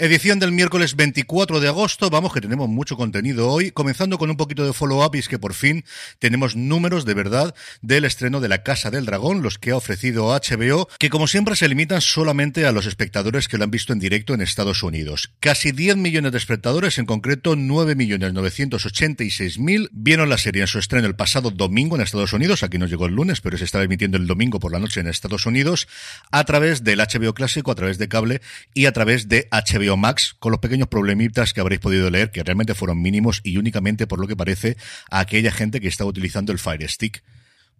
Edición del miércoles 24 de agosto. Vamos, que tenemos mucho contenido hoy. Comenzando con un poquito de follow-up y es que por fin tenemos números de verdad del estreno de La Casa del Dragón, los que ha ofrecido HBO, que como siempre se limitan solamente a los espectadores que lo han visto en directo en Estados Unidos. Casi 10 millones de espectadores, en concreto 9.986.000, vieron la serie en su estreno el pasado domingo en Estados Unidos. Aquí nos llegó el lunes, pero se está emitiendo el domingo por la noche en Estados Unidos, a través del HBO clásico, a través de cable y a través de HBO Max, con los pequeños problemitas que habréis podido leer, que realmente fueron mínimos y únicamente, por lo que parece, a aquella gente que está utilizando el Fire Stick.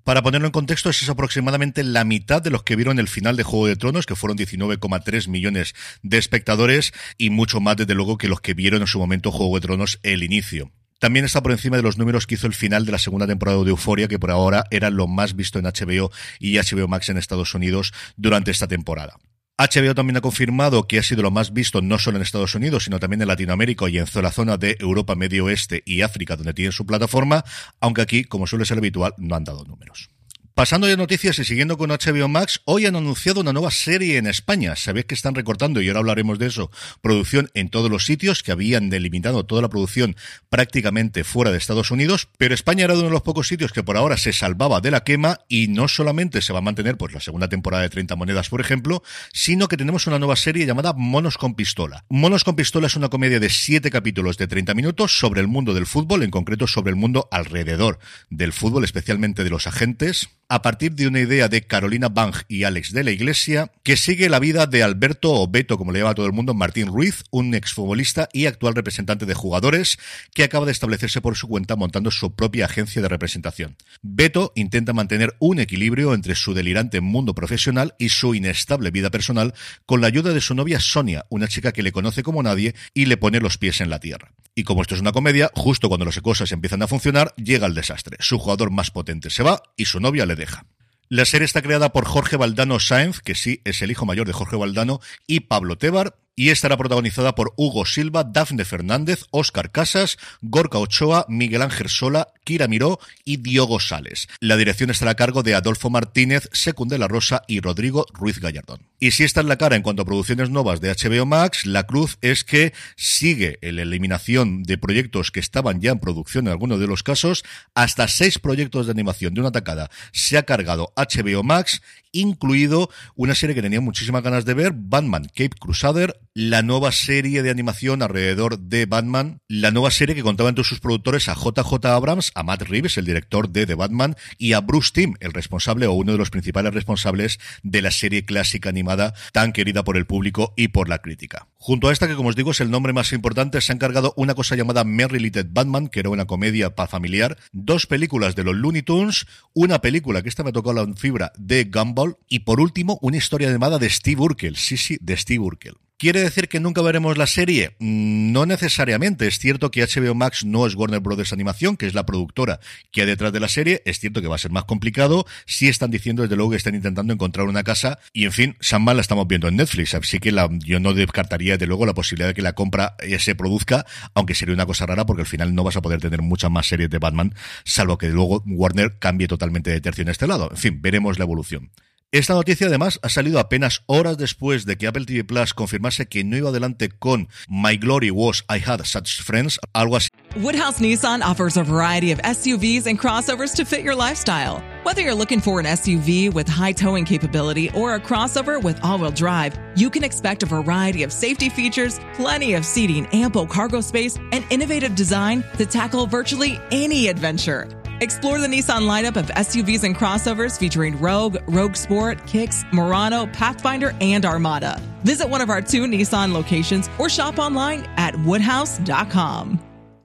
Para ponerlo en contexto, es aproximadamente la mitad de los que vieron el final de Juego de Tronos, que fueron 19,3 millones de espectadores, y mucho más, desde luego, que los que vieron en su momento Juego de Tronos el inicio. También está por encima de los números que hizo el final de la segunda temporada de Euforia, que por ahora era lo más visto en HBO y HBO Max en Estados Unidos durante esta temporada. HBO también ha confirmado que ha sido lo más visto no solo en Estados Unidos, sino también en Latinoamérica y en la zona de Europa, Medio Oeste y África, donde tiene su plataforma, aunque aquí, como suele ser habitual, no han dado números. Pasando de noticias y siguiendo con HBO Max, hoy han anunciado una nueva serie en España. Sabéis que están recortando, y ahora hablaremos de eso, producción en todos los sitios, que habían delimitado toda la producción prácticamente fuera de Estados Unidos, pero España era uno de los pocos sitios que por ahora se salvaba de la quema y no solamente se va a mantener pues la segunda temporada de 30 monedas, por ejemplo, sino que tenemos una nueva serie llamada Monos con Pistola. Monos con Pistola es una comedia de 7 capítulos de 30 minutos sobre el mundo del fútbol, en concreto sobre el mundo alrededor del fútbol, especialmente de los agentes, a partir de una idea de Carolina Bang y Alex de la Iglesia, que sigue la vida de Alberto o Beto, como le llama todo el mundo, Martín Ruiz, un exfutbolista y actual representante de jugadores, que acaba de establecerse por su cuenta montando su propia agencia de representación. Beto intenta mantener un equilibrio entre su delirante mundo profesional y su inestable vida personal con la ayuda de su novia Sonia, una chica que le conoce como nadie y le pone los pies en la tierra. Y como esto es una comedia, justo cuando las cosas empiezan a funcionar, llega el desastre. Su jugador más potente se va y su novia le deja. La serie está creada por Jorge Valdano Sáenz, que sí es el hijo mayor de Jorge Valdano, y Pablo Tebar, y estará protagonizada por Hugo Silva, Dafne Fernández, Óscar Casas, Gorka Ochoa, Miguel Ángel Sola, Kira Miró y Diogo Sales. La dirección estará a cargo de Adolfo Martínez, Secund de la Rosa y Rodrigo Ruiz Gallardón. Y si esta es la cara en cuanto a producciones nuevas de HBO Max, la cruz es que sigue la eliminación de proyectos que estaban ya en producción en algunos de los casos. Hasta seis proyectos de animación de una tacada se ha cargado HBO Max incluido una serie que tenía muchísimas ganas de ver, Batman Cape Crusader, la nueva serie de animación alrededor de Batman, la nueva serie que contaba entre sus productores a JJ Abrams, a Matt Reeves, el director de The Batman, y a Bruce Timm, el responsable o uno de los principales responsables de la serie clásica animada tan querida por el público y por la crítica. Junto a esta, que como os digo es el nombre más importante, se ha encargado una cosa llamada Merry Little Batman, que era una comedia familiar, dos películas de los Looney Tunes, una película que esta me tocó la fibra de Gumball, y por último, una historia animada de Steve Urkel. Sí, sí, de Steve Urkel. ¿Quiere decir que nunca veremos la serie? Mm, no necesariamente. Es cierto que HBO Max no es Warner Brothers Animación, que es la productora que hay detrás de la serie. Es cierto que va a ser más complicado. Sí están diciendo, desde luego, que están intentando encontrar una casa. Y en fin, Sandman la estamos viendo en Netflix. Así que yo no descartaría, desde luego, la posibilidad de que la compra se produzca, aunque sería una cosa rara porque al final no vas a poder tener muchas más series de Batman, salvo que luego Warner cambie totalmente de tercio en este lado. En fin, veremos la evolución. Esta noticia además ha salido apenas horas después de que Apple TV Plus confirmase que no iba adelante con My Glory Was I Had Such Friends, algo así. Woodhouse Nissan offers a variety of SUVs and crossovers to fit your lifestyle. Whether you're looking for an SUV with high towing capability or a crossover with all-wheel drive, you can expect a variety of safety features, plenty of seating, ample cargo space, and innovative design to tackle virtually any adventure. Explore the Nissan lineup of SUVs and crossovers featuring Rogue, Rogue Sport, Kicks, Murano, Pathfinder, and Armada. Visit one of our two Nissan locations or shop online at woodhouse.com.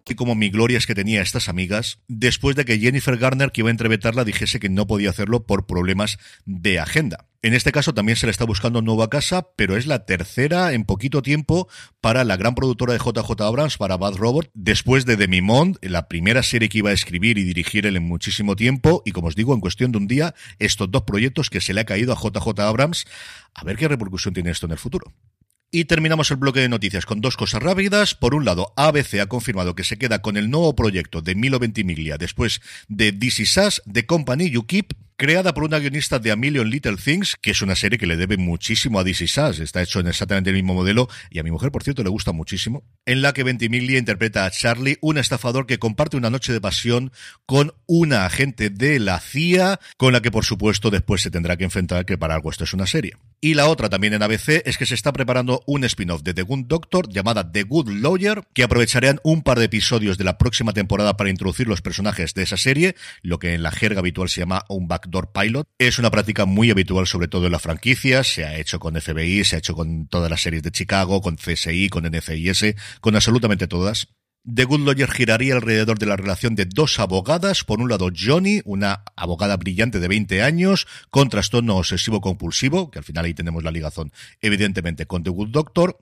Y como mi gloria es que tenía estas amigas, después de que Jennifer Garner, que iba a entrevistarla, dijese que no podía hacerlo por problemas de agenda. En este caso también se le está buscando nueva casa, pero es la tercera en poquito tiempo para la gran productora de JJ Abrams, para Bad Robot, después de Demi Mond, la primera serie que iba a escribir y dirigir él en muchísimo tiempo, y como os digo, en cuestión de un día, estos dos proyectos que se le ha caído a JJ Abrams, a ver qué repercusión tiene esto en el futuro. Y terminamos el bloque de noticias con dos cosas rápidas. Por un lado, ABC ha confirmado que se queda con el nuevo proyecto de Milo Ventimiglia después de Is Us, The Company You Keep, creada por una guionista de A Million Little Things, que es una serie que le debe muchísimo a DC Sass, está hecho en exactamente el mismo modelo, y a mi mujer, por cierto, le gusta muchísimo, en la que Ventimiglia interpreta a Charlie, un estafador que comparte una noche de pasión con una agente de la CIA, con la que por supuesto después se tendrá que enfrentar, que para algo esto es una serie. Y la otra también en ABC es que se está preparando un spin-off de The Good Doctor llamada The Good Lawyer, que aprovecharían un par de episodios de la próxima temporada para introducir los personajes de esa serie, lo que en la jerga habitual se llama un backdoor pilot. Es una práctica muy habitual sobre todo en la franquicia, se ha hecho con FBI, se ha hecho con todas las series de Chicago, con CSI, con NCIS, con absolutamente todas. The Good Lawyer giraría alrededor de la relación de dos abogadas. Por un lado, Johnny, una abogada brillante de 20 años, con trastorno obsesivo-compulsivo, que al final ahí tenemos la ligazón, evidentemente, con The Good Doctor,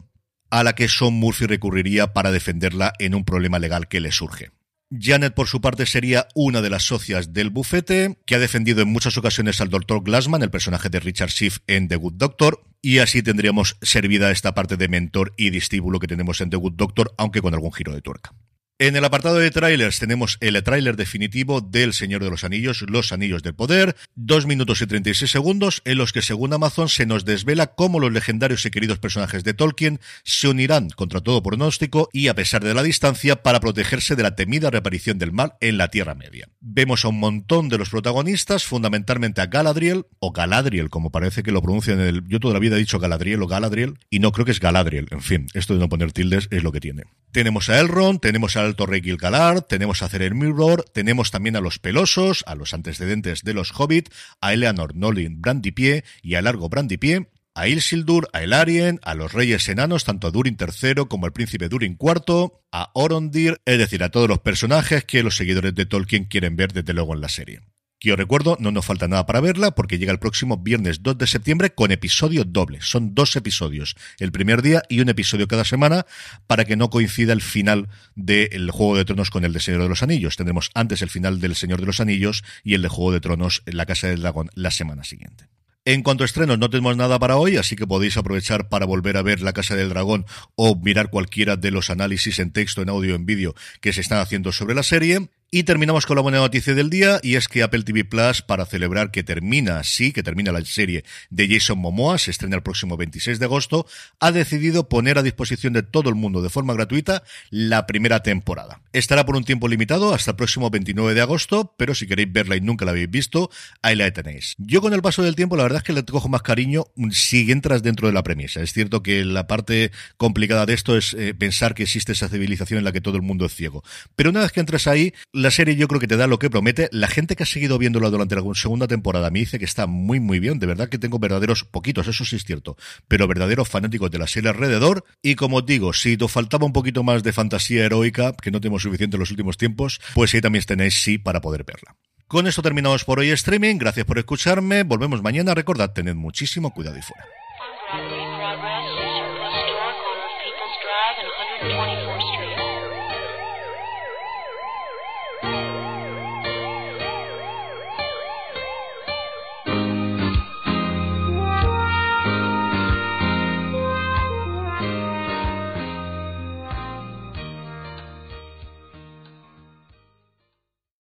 a la que Sean Murphy recurriría para defenderla en un problema legal que le surge. Janet, por su parte, sería una de las socias del bufete, que ha defendido en muchas ocasiones al Dr. Glassman, el personaje de Richard Schiff en The Good Doctor, y así tendríamos servida esta parte de mentor y distíbulo que tenemos en The Good Doctor, aunque con algún giro de tuerca. En el apartado de trailers tenemos el tráiler definitivo del Señor de los Anillos, Los Anillos del Poder, dos minutos y 36 segundos, en los que según Amazon se nos desvela cómo los legendarios y queridos personajes de Tolkien se unirán contra todo pronóstico y a pesar de la distancia para protegerse de la temida reaparición del mal en la Tierra Media. Vemos a un montón de los protagonistas, fundamentalmente a Galadriel, o Galadriel, como parece que lo pronuncian en el... Yo toda la vida he dicho Galadriel o Galadriel, y no creo que es Galadriel, en fin, esto de no poner tildes es lo que tiene. Tenemos a Elrond, tenemos al Alto Rey Gilgalad, tenemos a Cerer Mirror, tenemos también a los Pelosos, a los antecedentes de los Hobbit, a Eleanor Nolin Brandipie y a Largo Brandipie, a Ilsildur, a Elarien, a los reyes enanos, tanto a Durin III como al príncipe Durin IV, a Orondir, es decir, a todos los personajes que los seguidores de Tolkien quieren ver desde luego en la serie que os recuerdo, no nos falta nada para verla porque llega el próximo viernes 2 de septiembre con episodio doble. Son dos episodios, el primer día y un episodio cada semana para que no coincida el final del Juego de Tronos con el de Señor de los Anillos. Tendremos antes el final del Señor de los Anillos y el de Juego de Tronos en la Casa del Dragón la semana siguiente. En cuanto a estrenos, no tenemos nada para hoy, así que podéis aprovechar para volver a ver La Casa del Dragón o mirar cualquiera de los análisis en texto, en audio, en vídeo que se están haciendo sobre la serie. Y terminamos con la buena noticia del día, y es que Apple TV Plus, para celebrar que termina, sí, que termina la serie de Jason Momoa, se estrena el próximo 26 de agosto, ha decidido poner a disposición de todo el mundo de forma gratuita la primera temporada. Estará por un tiempo limitado hasta el próximo 29 de agosto, pero si queréis verla y nunca la habéis visto, ahí la tenéis. Yo con el paso del tiempo, la verdad es que le cojo más cariño si entras dentro de la premisa. Es cierto que la parte complicada de esto es eh, pensar que existe esa civilización en la que todo el mundo es ciego. Pero una vez que entras ahí, la serie yo creo que te da lo que promete. La gente que ha seguido viéndola durante la segunda temporada me dice que está muy, muy bien. De verdad que tengo verdaderos, poquitos, eso sí es cierto, pero verdaderos fanáticos de la serie alrededor. Y como os digo, si te faltaba un poquito más de fantasía heroica, que no tenemos suficiente en los últimos tiempos, pues ahí también tenéis sí para poder verla. Con esto terminamos por hoy streaming. Gracias por escucharme. Volvemos mañana. Recordad, tened muchísimo cuidado y fuera.